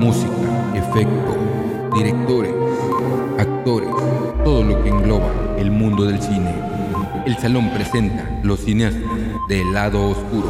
Música, efecto, directores, actores, todo lo que engloba el mundo del cine. El salón presenta los cineastas del lado oscuro.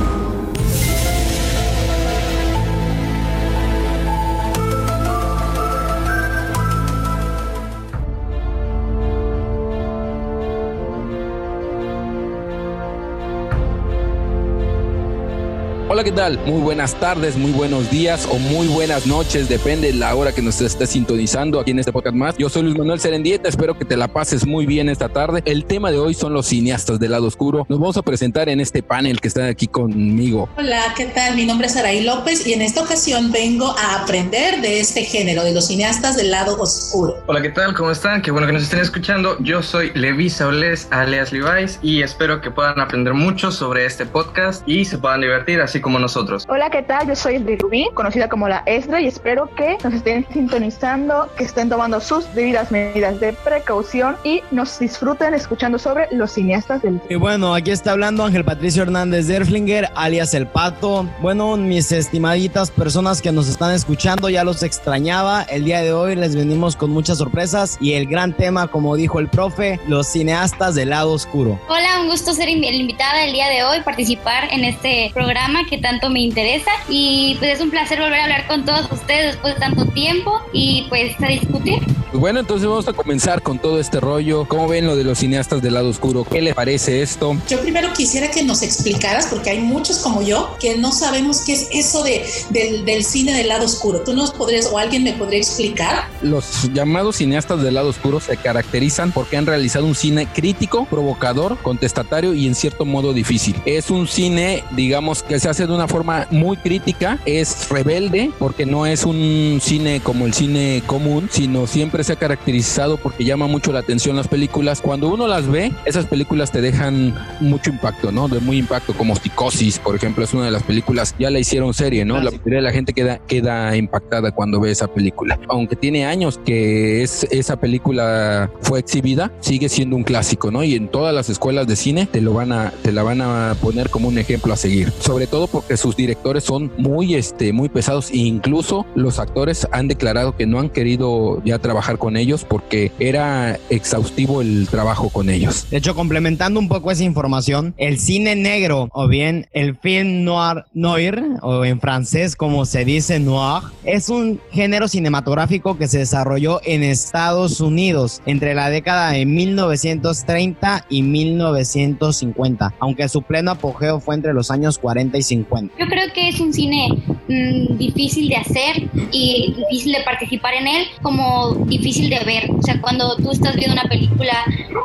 Hola, ¿qué tal? Muy buenas tardes, muy buenos días o muy buenas noches, depende de la hora que nos estés sintonizando aquí en este podcast más. Yo soy Luis Manuel Serendieta, espero que te la pases muy bien esta tarde. El tema de hoy son los cineastas del lado oscuro. Nos vamos a presentar en este panel que está aquí conmigo. Hola, ¿qué tal? Mi nombre es Araí López y en esta ocasión vengo a aprender de este género, de los cineastas del lado oscuro. Hola, ¿qué tal? ¿Cómo están? Qué bueno que nos estén escuchando. Yo soy Levi Saules, alias Levi's, y espero que puedan aprender mucho sobre este podcast y se puedan divertir, así como nosotros. Hola, ¿qué tal? Yo soy de Rubí, conocida como la Esdra, y espero que nos estén sintonizando, que estén tomando sus debidas medidas de precaución y nos disfruten escuchando sobre los cineastas del. Y bueno, aquí está hablando Ángel Patricio Hernández de Erflinger, alias El Pato. Bueno, mis estimaditas personas que nos están escuchando, ya los extrañaba. El día de hoy les venimos con muchas sorpresas y el gran tema, como dijo el profe, los cineastas del lado oscuro. Hola, un gusto ser invitada el día de hoy, participar en este programa que tanto me interesa y pues es un placer volver a hablar con todos ustedes después de tanto tiempo y pues a discutir. Pues bueno, entonces vamos a comenzar con todo este rollo. ¿Cómo ven lo de los cineastas del lado oscuro? ¿Qué les parece esto? Yo primero quisiera que nos explicaras, porque hay muchos como yo que no sabemos qué es eso de, del, del cine del lado oscuro. ¿Tú nos podrías o alguien me podría explicar? Los llamados cineastas del lado oscuro se caracterizan porque han realizado un cine crítico, provocador, contestatario y en cierto modo difícil. Es un cine, digamos, que se hace de una forma muy crítica, es rebelde porque no es un cine como el cine común, sino siempre se ha caracterizado porque llama mucho la atención las películas. Cuando uno las ve, esas películas te dejan mucho impacto, ¿no? De muy impacto, como Psicosis, por ejemplo, es una de las películas, ya la hicieron serie, ¿no? La mayoría de la gente queda, queda impactada cuando ve esa película. Aunque tiene años que es, esa película fue exhibida, sigue siendo un clásico, ¿no? Y en todas las escuelas de cine te lo van a, te la van a poner como un ejemplo a seguir. Sobre todo porque sus directores son muy, este, muy pesados e incluso los actores han declarado que no han querido ya trabajar con ellos porque era exhaustivo el trabajo con ellos. De hecho, complementando un poco esa información, el cine negro o bien el film noir, noir o en francés como se dice noir, es un género cinematográfico que se desarrolló en Estados Unidos entre la década de 1930 y 1950, aunque su pleno apogeo fue entre los años 40 y 50. Yo creo que es un cine mmm, difícil de hacer y difícil de participar en él, como difícil de ver. O sea, cuando tú estás viendo una película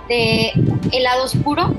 de El lado oscuro,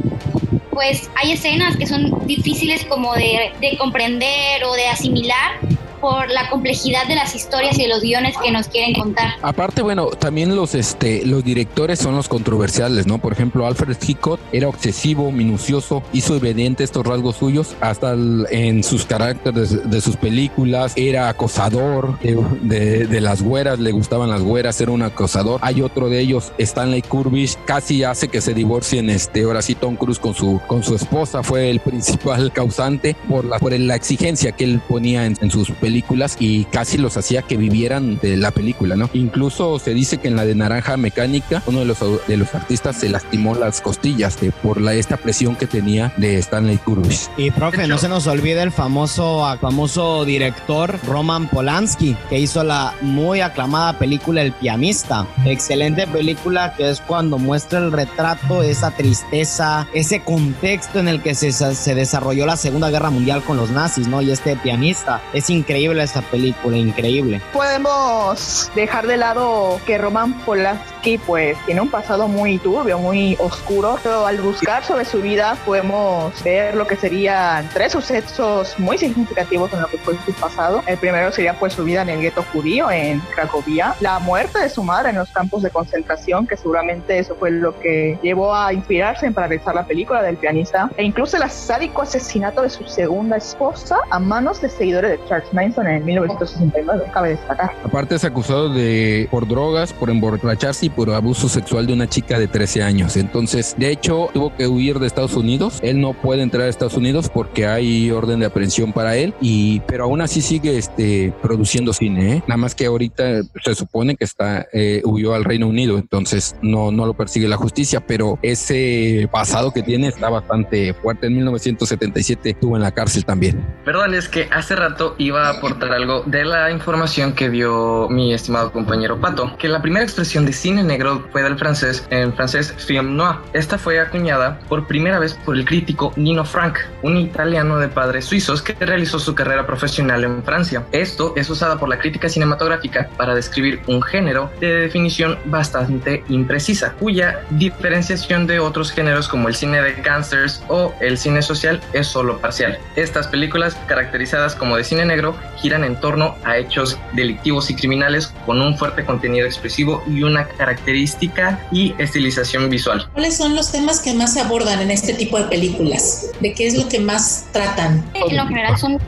pues hay escenas que son difíciles como de, de comprender o de asimilar por la complejidad de las historias y de los guiones que nos quieren contar. Aparte, bueno, también los este los directores son los controversiales, ¿no? Por ejemplo, Alfred Hitchcock era obsesivo, minucioso, hizo evidente estos rasgos suyos hasta el, en sus caracteres de, sus películas, era acosador de, de, de, las güeras, le gustaban las güeras, era un acosador. Hay otro de ellos, Stanley Kubrick, casi hace que se divorcien este ahora sí Tom Cruise con su con su esposa, fue el principal causante por la por la exigencia que él ponía en, en sus películas películas y casi los hacía que vivieran de la película, ¿no? Incluso se dice que en la de Naranja Mecánica, uno de los, de los artistas se lastimó las costillas de, por la, esta presión que tenía de Stanley Kubrick. Y profe, no se nos olvide el famoso, famoso director Roman Polanski, que hizo la muy aclamada película El pianista. Excelente película que es cuando muestra el retrato, esa tristeza, ese contexto en el que se, se desarrolló la Segunda Guerra Mundial con los nazis, ¿no? Y este pianista es increíble increíble esta película, increíble. Podemos dejar de lado que Roman Polanski pues tiene un pasado muy turbio, muy oscuro, pero al buscar sobre su vida podemos ver lo que serían tres sucesos muy significativos en lo que fue su pasado. El primero sería pues su vida en el gueto judío en Cracovia, la muerte de su madre en los campos de concentración, que seguramente eso fue lo que llevó a inspirarse para realizar la película del pianista, e incluso el sádico asesinato de su segunda esposa a manos de seguidores de Charles Manson Manson en 1969, cabe destacar. Aparte es acusado de por drogas, por emborracharse y por abuso sexual de una chica de 13 años. Entonces, de hecho, tuvo que huir de Estados Unidos. Él no puede entrar a Estados Unidos porque hay orden de aprehensión para él y pero aún así sigue este produciendo cine, ¿eh? Nada más que ahorita se supone que está eh, huyó al Reino Unido, entonces no no lo persigue la justicia, pero ese pasado que tiene está bastante fuerte. En 1977 estuvo en la cárcel también. Perdón, es que hace rato iba a aportar algo de la información que dio mi estimado compañero Pato, que la primera expresión de cine negro fue del francés, en francés film noir. Esta fue acuñada por primera vez por el crítico Nino Frank, un italiano de padres suizos que realizó su carrera profesional en Francia. Esto es usada por la crítica cinematográfica para describir un género de definición bastante imprecisa, cuya diferenciación de otros géneros como el cine de gangsters o el cine social es solo parcial. Estas películas, caracterizadas como de cine negro, giran en torno a hechos delictivos y criminales con un fuerte contenido expresivo y una característica y estilización visual. ¿Cuáles son los temas que más se abordan en este tipo de películas? ¿De qué es lo que más tratan? En lo general son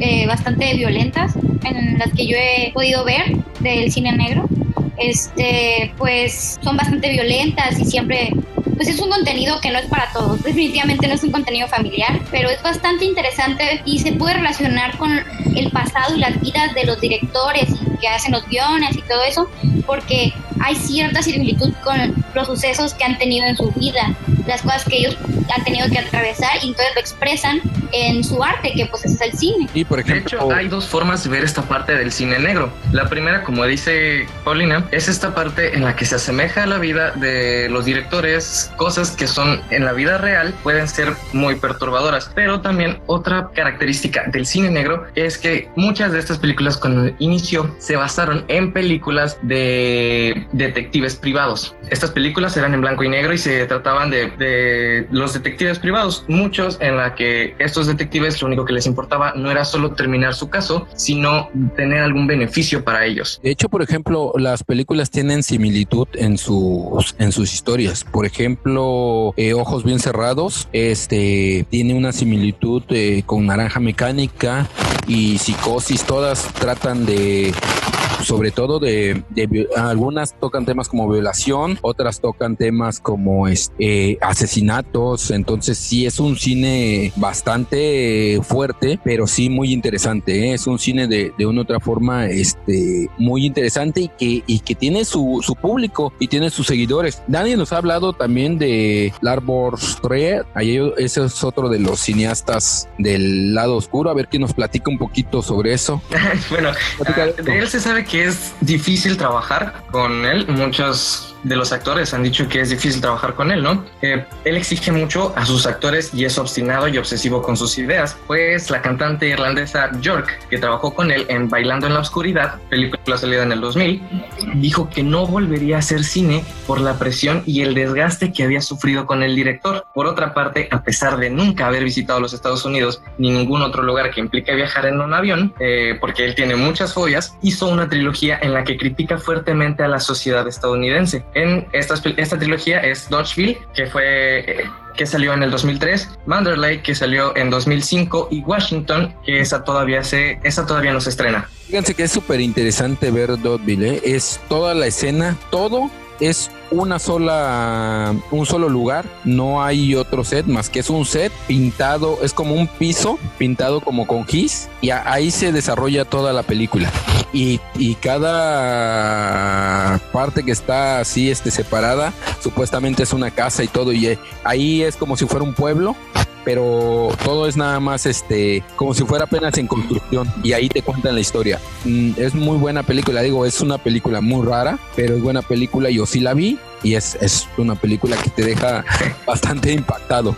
eh, bastante violentas en las que yo he podido ver del cine negro. Este, pues son bastante violentas y siempre pues es un contenido que no es para todos. Definitivamente no es un contenido familiar, pero es bastante interesante y se puede relacionar con el pasado y las vidas de los directores que hacen los guiones y todo eso, porque hay cierta similitud con los sucesos que han tenido en su vida, las cosas que ellos han tenido que atravesar y entonces lo expresan en su arte, que pues es el cine. Y por ejemplo, de hecho, hay dos formas de ver esta parte del cine negro. La primera, como dice Paulina, es esta parte en la que se asemeja a la vida de los directores, cosas que son en la vida real pueden ser muy perturbadoras. Pero también otra característica del cine negro es que muchas de estas películas cuando inició se basaron en películas de detectives privados. Estas películas eran en blanco y negro y se trataban de, de los detectives privados, muchos en la que estos detectives lo único que les importaba no era solo terminar su caso, sino tener algún beneficio para ellos. De hecho, por ejemplo, las películas tienen similitud en sus en sus historias. Por ejemplo, eh, Ojos bien cerrados, este tiene una similitud eh, con Naranja Mecánica y Psicosis. Todas tratan de sobre todo de, de, algunas tocan temas como violación, otras tocan temas como este, asesinatos, entonces sí es un cine bastante fuerte, pero sí muy interesante, ¿eh? es un cine de, de una otra forma este, muy interesante y que, y que tiene su, su público y tiene sus seguidores. Nadie nos ha hablado también de Larbor Street, ese es otro de los cineastas del lado oscuro, a ver quién nos platica un poquito sobre eso. bueno, uh, de él se sabe que es difícil trabajar con él. Muchos de los actores han dicho que es difícil trabajar con él, ¿no? Eh, él exige mucho a sus actores y es obstinado y obsesivo con sus ideas. Pues la cantante irlandesa York, que trabajó con él en Bailando en la Oscuridad, película salida en el 2000, dijo que no volvería a hacer cine por la presión y el desgaste que había sufrido con el director. Por otra parte, a pesar de nunca haber visitado los Estados Unidos ni ningún otro lugar que implique viajar en un avión, eh, porque él tiene muchas fobias, hizo una trilogía en la que critica fuertemente a la sociedad estadounidense. En esta, esta trilogía es Dodgeville, que fue... Eh, que salió en el 2003, Manderley, que salió en 2005, y Washington, que esa todavía, se, esa todavía no se estrena. Fíjense que es súper interesante ver Dodgeville, ¿eh? es toda la escena, todo es una sola, un solo lugar, no hay otro set más que es un set pintado, es como un piso pintado como con gis y ahí se desarrolla toda la película. Y, y, cada parte que está así este, separada, supuestamente es una casa y todo, y ahí es como si fuera un pueblo, pero todo es nada más este como si fuera apenas en construcción y ahí te cuentan la historia. Mm, es muy buena película, digo, es una película muy rara, pero es buena película, yo sí la vi y es, es una película que te deja bastante impactado.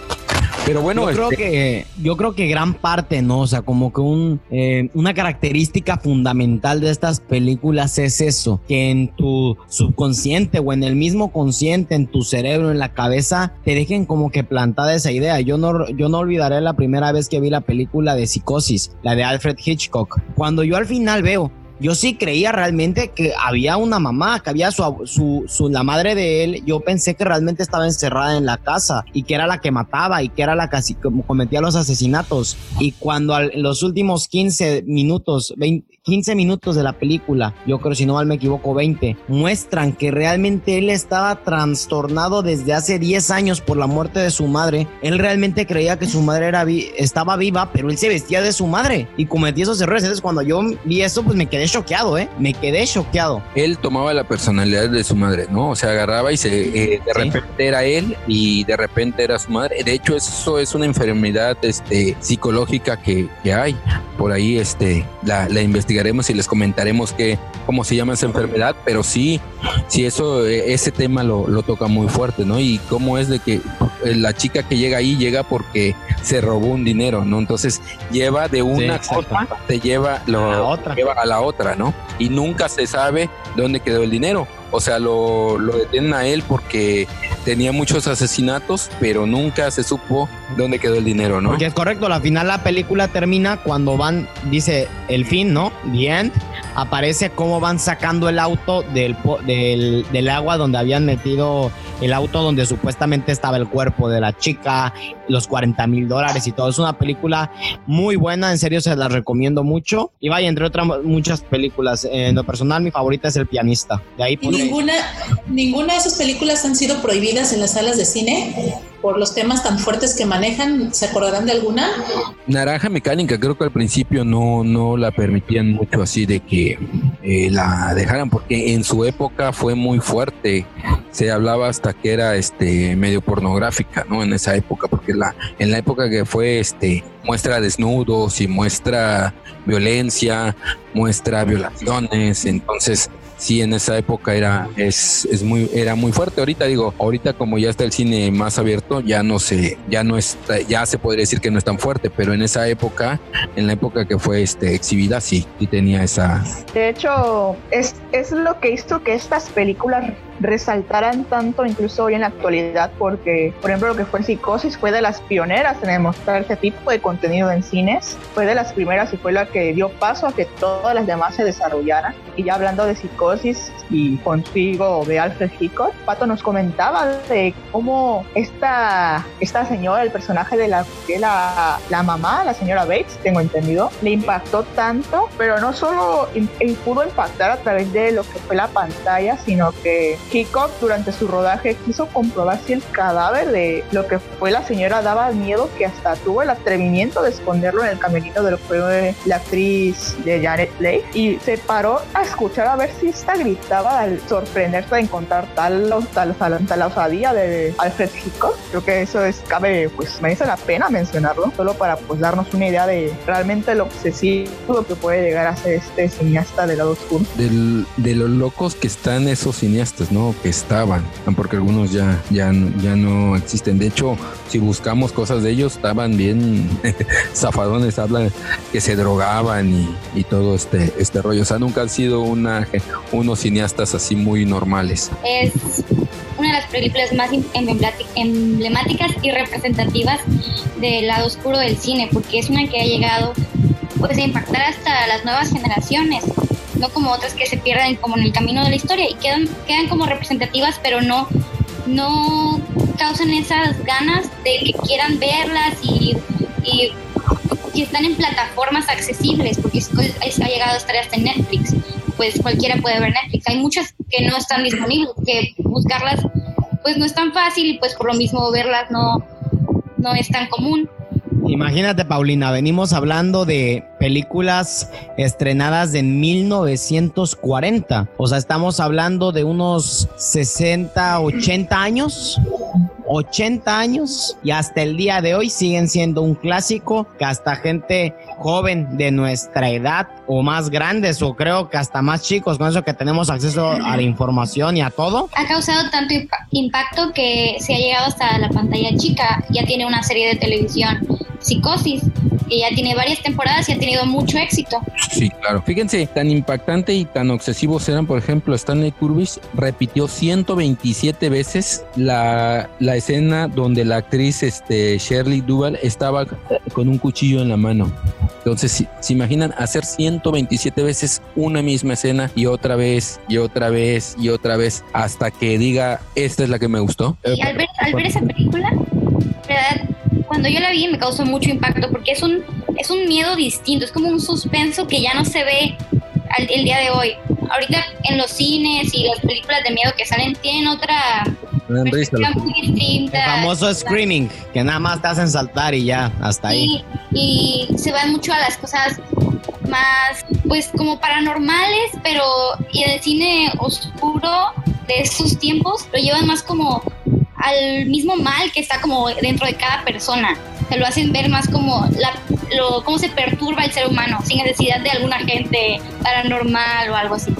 Pero bueno, yo creo este- que yo creo que gran parte, ¿no? O sea, como que un eh, una característica fundamental de estas películas es eso, que en tu subconsciente o en el mismo consciente, en tu cerebro, en la cabeza, te dejen como que plantada esa idea. Yo no yo no olvidaré la primera vez que vi la película de Psicosis, la de Alfred Hitchcock. Cuando yo al final veo yo sí creía realmente que había una mamá, que había su, su, su, la madre de él. Yo pensé que realmente estaba encerrada en la casa y que era la que mataba y que era la que cometía los asesinatos. Y cuando en los últimos 15 minutos, 20, 15 minutos de la película, yo creo si no mal me equivoco 20, muestran que realmente él estaba trastornado desde hace 10 años por la muerte de su madre. Él realmente creía que su madre era estaba viva, pero él se vestía de su madre y cometía esos errores. Entonces cuando yo vi eso, pues me quedé choqueado, ¿eh? Me quedé choqueado. Él tomaba la personalidad de su madre, ¿no? O sea, agarraba y se eh, de repente era él y de repente era su madre. De hecho, eso es una enfermedad este, psicológica que, que hay. Por ahí este, la, la investigación y les comentaremos que, cómo se llama esa enfermedad, pero sí, sí, eso, e, ese tema lo, lo toca muy fuerte, ¿no? Y cómo es de que eh, la chica que llega ahí llega porque se robó un dinero, ¿no? Entonces lleva de una cosa, se lleva, lo, a la otra. lleva a la otra, ¿no? Y nunca se sabe dónde quedó el dinero. O sea, lo, lo detienen a él porque tenía muchos asesinatos, pero nunca se supo dónde quedó el dinero, ¿no? Porque es correcto, al final la película termina cuando van, dice el fin, ¿no? Bien, aparece cómo van sacando el auto del, del, del agua donde habían metido el auto donde supuestamente estaba el cuerpo de la chica, los 40 mil dólares y todo. Es una película muy buena, en serio se la recomiendo mucho. Y vaya, entre otras muchas películas. En lo personal, mi favorita es El pianista. De ahí ninguna, ninguna de esas películas han sido prohibidas en las salas de cine por los temas tan fuertes que manejan. ¿Se acordarán de alguna? Naranja Mecánica, creo que al principio no, no la permitían mucho así de que eh, la dejaran, porque en su época fue muy fuerte. Se hablaba hasta que era este medio pornográfica, ¿no? En esa época, porque la, en la época que fue este muestra desnudos y muestra violencia, muestra violaciones, entonces sí en esa época era es, es muy era muy fuerte. Ahorita digo ahorita como ya está el cine más abierto ya no se ya no está ya se podría decir que no es tan fuerte pero en esa época en la época que fue este exhibida sí sí tenía esa de hecho es es lo que hizo que estas películas resaltaran tanto incluso hoy en la actualidad porque por ejemplo lo que fue Psicosis fue de las pioneras en demostrar ese tipo de contenido en cines. Fue de las primeras y fue la que dio paso a que todas las demás se desarrollaran. Y ya hablando de Psicosis y consigo de Alfred Hitchcock Pato nos comentaba de cómo esta esta señora el personaje de la la, la mamá la señora Bates tengo entendido le impactó tanto pero no solo pudo impactar a través de lo que fue la pantalla sino que Hitchcock durante su rodaje quiso comprobar si el cadáver de lo que fue la señora daba miedo que hasta tuvo el atrevimiento de esconderlo en el camerino de lo que fue la actriz de Janet Leigh y se paró a escuchar a ver si esta gritaba al sorprenderse de encontrar tal, tal, tal, tal osadía de Alfred Hitchcock. Creo que eso es, cabe, pues me dice la pena mencionarlo, solo para pues darnos una idea de realmente lo obsesivo que puede llegar a ser este cineasta del lado oscuro. De los locos que están esos cineastas, ¿no? Que estaban, porque algunos ya, ya, ya no existen. De hecho, si buscamos cosas de ellos, estaban bien zafadones, hablan que se drogaban y, y, todo este, este rollo. O sea, nunca han sido una, unos cineastas así muy normales. Es una de las películas más emblemáticas y representativas del lado oscuro del cine, porque es una que ha llegado pues, a impactar hasta las nuevas generaciones no como otras que se pierden como en el camino de la historia y quedan, quedan como representativas, pero no, no causan esas ganas de que quieran verlas y, y, están en plataformas accesibles, porque ha llegado a estar hasta en Netflix, pues cualquiera puede ver Netflix. Hay muchas que no están disponibles, que buscarlas pues no es tan fácil y pues por lo mismo verlas no, no es tan común. Imagínate, Paulina, venimos hablando de películas estrenadas en 1940. O sea, estamos hablando de unos 60, 80 años. 80 años y hasta el día de hoy siguen siendo un clásico que hasta gente joven de nuestra edad o más grandes o creo que hasta más chicos con eso que tenemos acceso a la información y a todo. Ha causado tanto impacto que se ha llegado hasta la pantalla chica, ya tiene una serie de televisión Psicosis, que ya tiene varias temporadas y ha tenido mucho éxito. Sí, claro. Fíjense, tan impactante y tan obsesivos eran, por ejemplo, Stanley Kubrick repitió 127 veces la, la escena donde la actriz este, Shirley Duval estaba con un cuchillo en la mano. Entonces, ¿se imaginan hacer 127 veces una misma escena y otra vez y otra vez y otra vez hasta que diga, esta es la que me gustó? Y al ver, al ver esa película, ¿verdad? Cuando yo la vi me causó mucho impacto porque es un, es un miedo distinto, es como un suspenso que ya no se ve el día de hoy. Ahorita en los cines y las películas de miedo que salen tienen otra muy distinta. El famoso screaming, que nada más te hacen saltar y ya, hasta ahí. Y se van mucho a las cosas más, pues como paranormales, pero y el cine oscuro de esos tiempos lo llevan más como al mismo mal que está como dentro de cada persona. Se lo hacen ver más como la, lo, cómo se perturba el ser humano, sin necesidad de algún agente paranormal o algo así.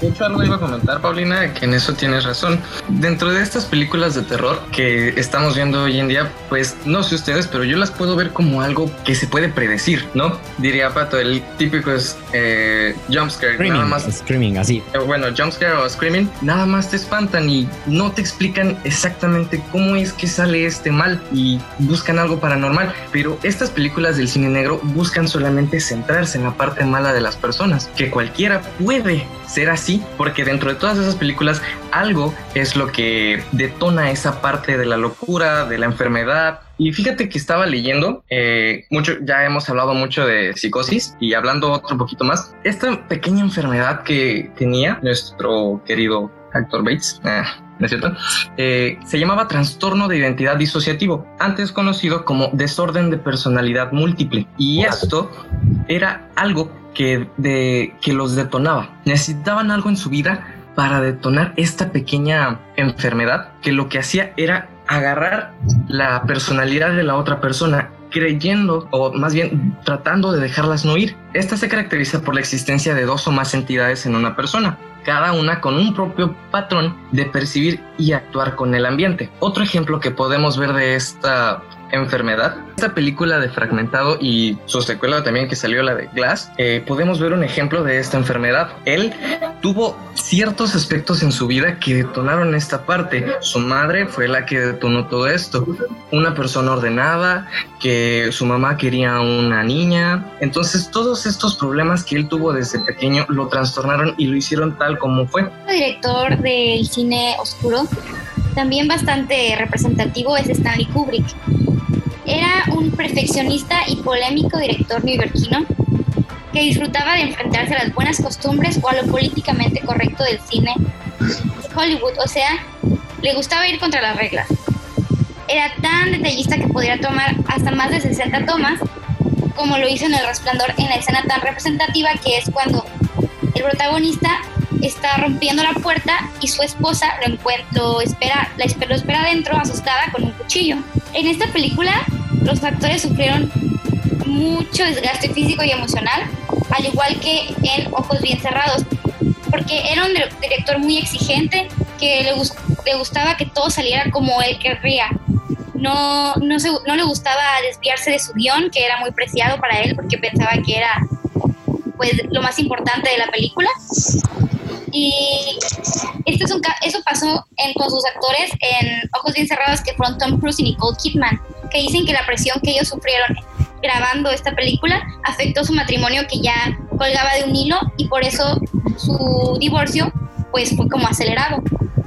De hecho, algo iba a comentar, Paulina, que en eso tienes razón. Dentro de estas películas de terror que estamos viendo hoy en día, pues no sé ustedes, pero yo las puedo ver como algo que se puede predecir, ¿no? Diría Pato, el típico es eh, jumpscare. Screaming, nada más, screaming, así. Eh, bueno, jumpscare o screaming, nada más te espantan y no te explican exactamente cómo es que sale este mal y buscan algo paranormal. Pero estas películas del cine negro buscan solamente centrarse en la parte mala de las personas, que cualquiera puede ser así, porque dentro de todas esas películas algo es lo que detona esa parte de la locura, de la enfermedad. Y fíjate que estaba leyendo, eh, mucho, ya hemos hablado mucho de psicosis y hablando otro poquito más, esta pequeña enfermedad que tenía nuestro querido actor Bates, ah, ¿no es cierto? Eh, se llamaba trastorno de identidad disociativo, antes conocido como desorden de personalidad múltiple. Y esto era algo que, de, que los detonaba. Necesitaban algo en su vida para detonar esta pequeña enfermedad que lo que hacía era agarrar la personalidad de la otra persona creyendo o más bien tratando de dejarlas no ir. Esta se caracteriza por la existencia de dos o más entidades en una persona, cada una con un propio patrón de percibir y actuar con el ambiente. Otro ejemplo que podemos ver de esta enfermedad. Esta película de Fragmentado y su secuela también que salió la de Glass, eh, podemos ver un ejemplo de esta enfermedad. Él tuvo ciertos aspectos en su vida que detonaron esta parte. Su madre fue la que detonó todo esto. Una persona ordenada, que su mamá quería una niña. Entonces todos estos problemas que él tuvo desde pequeño lo trastornaron y lo hicieron tal como fue. El director del cine oscuro también bastante representativo es Stanley Kubrick. Era un perfeccionista y polémico director neoyorquino que disfrutaba de enfrentarse a las buenas costumbres o a lo políticamente correcto del cine Hollywood, o sea, le gustaba ir contra las reglas. Era tan detallista que podía tomar hasta más de 60 tomas, como lo hizo en El Resplandor en la escena tan representativa que es cuando el protagonista está rompiendo la puerta y su esposa lo, lo espera, la espera, lo espera adentro asustada con un cuchillo. En esta película los actores sufrieron mucho desgaste físico y emocional, al igual que en Ojos Bien Cerrados, porque era un director muy exigente que le, le gustaba que todo saliera como él querría. No, no, no le gustaba desviarse de su guion, que era muy preciado para él, porque pensaba que era pues lo más importante de la película. Y esto es un, eso pasó con sus actores en Ojos Bien Cerrados, que fueron Tom Cruise y Nicole Kidman, que dicen que la presión que ellos sufrieron grabando esta película afectó su matrimonio que ya colgaba de un hilo y por eso su divorcio pues fue como acelerado.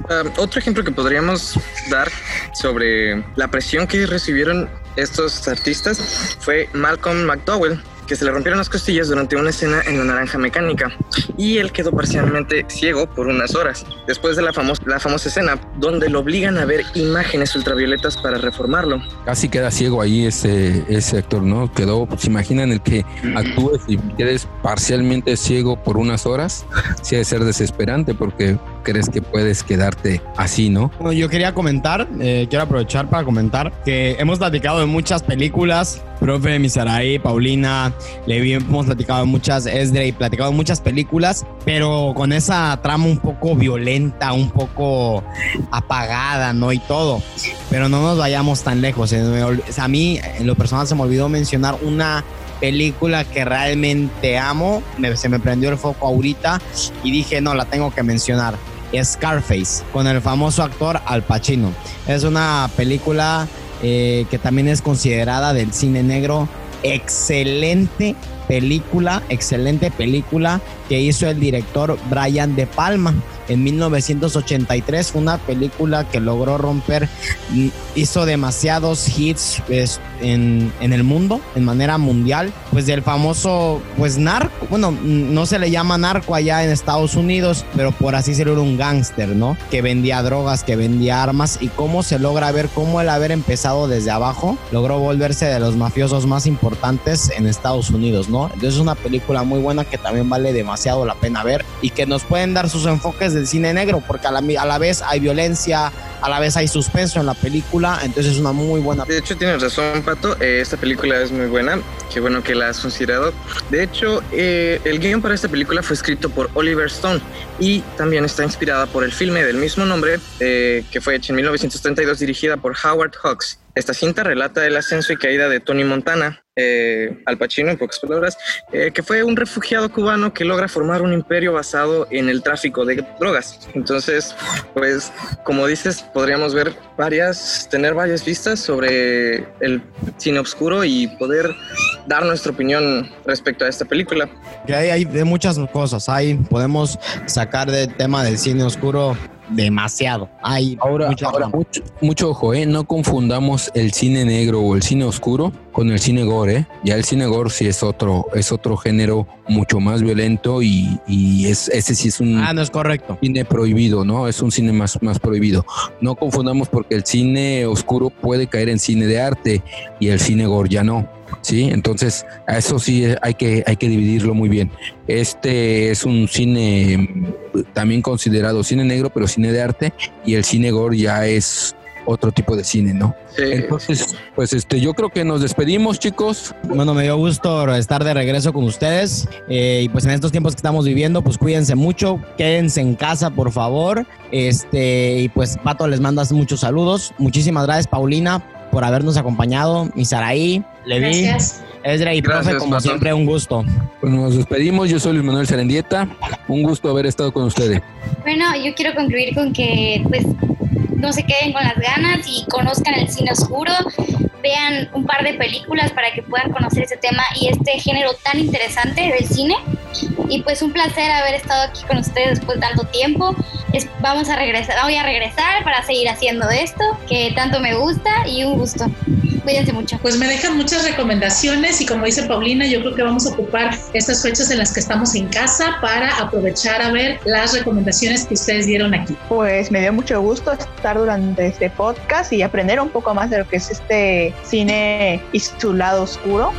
Ah, otro ejemplo que podríamos dar sobre la presión que recibieron estos artistas fue Malcolm McDowell, que se le rompieron las costillas durante una escena en la naranja mecánica y él quedó parcialmente ciego por unas horas. Después de la, famosa, la famosa escena donde lo obligan a ver imágenes ultravioletas para reformarlo. Casi queda ciego ahí ese, ese actor, ¿no? Quedó, pues imaginan el que actúes y quedes parcialmente ciego por unas horas, sí debe ser desesperante porque crees que puedes quedarte así, ¿no? Bueno, yo quería comentar, eh, quiero aprovechar para comentar que hemos platicado de muchas películas, profe Misaray, Paulina, Levi, hemos platicado de muchas, Esdre, platicado de muchas películas, pero con esa trama un poco violenta, un poco apagada, ¿no? Y todo. Pero no nos vayamos tan lejos. A mí, en lo personal, se me olvidó mencionar una película que realmente amo. se me prendió el foco ahorita y dije, no, la tengo que mencionar. Scarface, con el famoso actor Al Pacino. Es una película eh, que también es considerada del cine negro excelente película, excelente película que hizo el director Brian De Palma en 1983. Fue una película que logró romper, mm, hizo demasiados hits pues, en, en, el mundo, en manera mundial. Pues del famoso, pues narco, bueno, mm, no se le llama narco allá en Estados Unidos, pero por así decirlo, un gángster, ¿no? Que vendía drogas, que vendía armas y cómo se logra ver cómo el haber empezado desde abajo logró volverse de los mafiosos más importantes en Estados Unidos, ¿no? Entonces es una película muy buena que también vale demasiado la pena ver y que nos pueden dar sus enfoques de cine negro, porque a la, a la vez hay violencia, a la vez hay suspenso en la película, entonces es una muy buena. De hecho, tienes razón, Pato, eh, esta película es muy buena, qué bueno que la has considerado. De hecho, eh, el guion para esta película fue escrito por Oliver Stone y también está inspirada por el filme del mismo nombre, eh, que fue hecho en 1932, dirigida por Howard Hawks. Esta cinta relata el ascenso y caída de Tony Montana, eh, Al Pacino en pocas palabras, eh, que fue un refugiado cubano que logra formar un imperio basado en el tráfico de drogas. Entonces, pues, como dices, podríamos ver varias, tener varias vistas sobre el cine oscuro y poder dar nuestra opinión respecto a esta película. Que hay, de muchas cosas, podemos sacar del tema del cine oscuro demasiado. Hay ahora, mucho, mucho, ojo, ¿eh? no confundamos el cine negro o el cine oscuro con el cine gore. ¿eh? Ya el cine gore sí es otro, es otro género mucho más violento y, y es, ese sí es un ah, no es correcto. cine prohibido, ¿no? Es un cine más, más prohibido. No confundamos porque el cine oscuro puede caer en cine de arte y el cine gore ya no. ¿Sí? Entonces, a eso sí hay que, hay que dividirlo muy bien. Este es un cine también considerado cine negro, pero cine de arte, y el cine gore ya es otro tipo de cine, ¿no? Entonces, pues este, yo creo que nos despedimos, chicos. Bueno, me dio gusto estar de regreso con ustedes. Eh, y pues en estos tiempos que estamos viviendo, pues cuídense mucho, quédense en casa, por favor. Este, y pues Pato les mandas muchos saludos. Muchísimas gracias, Paulina, por habernos acompañado. Y Saraí, Levi, Ezra y profe, como siempre, un gusto. Pues nos despedimos. Yo soy Luis Manuel Serendieta. Un gusto haber estado con ustedes. Bueno, yo quiero concluir con que, pues, no se queden con las ganas y conozcan el cine oscuro, vean un par de películas para que puedan conocer ese tema y este género tan interesante del cine. Y pues un placer haber estado aquí con ustedes después de tanto tiempo. vamos a regresar, voy a regresar para seguir haciendo esto que tanto me gusta y un gusto. Cuídense mucho. Pues me dejan muchas recomendaciones y como dice Paulina, yo creo que vamos a ocupar estas fechas en las que estamos en casa para aprovechar a ver las recomendaciones que ustedes dieron aquí. Pues me dio mucho gusto estar durante este podcast y aprender un poco más de lo que es este cine y su lado oscuro.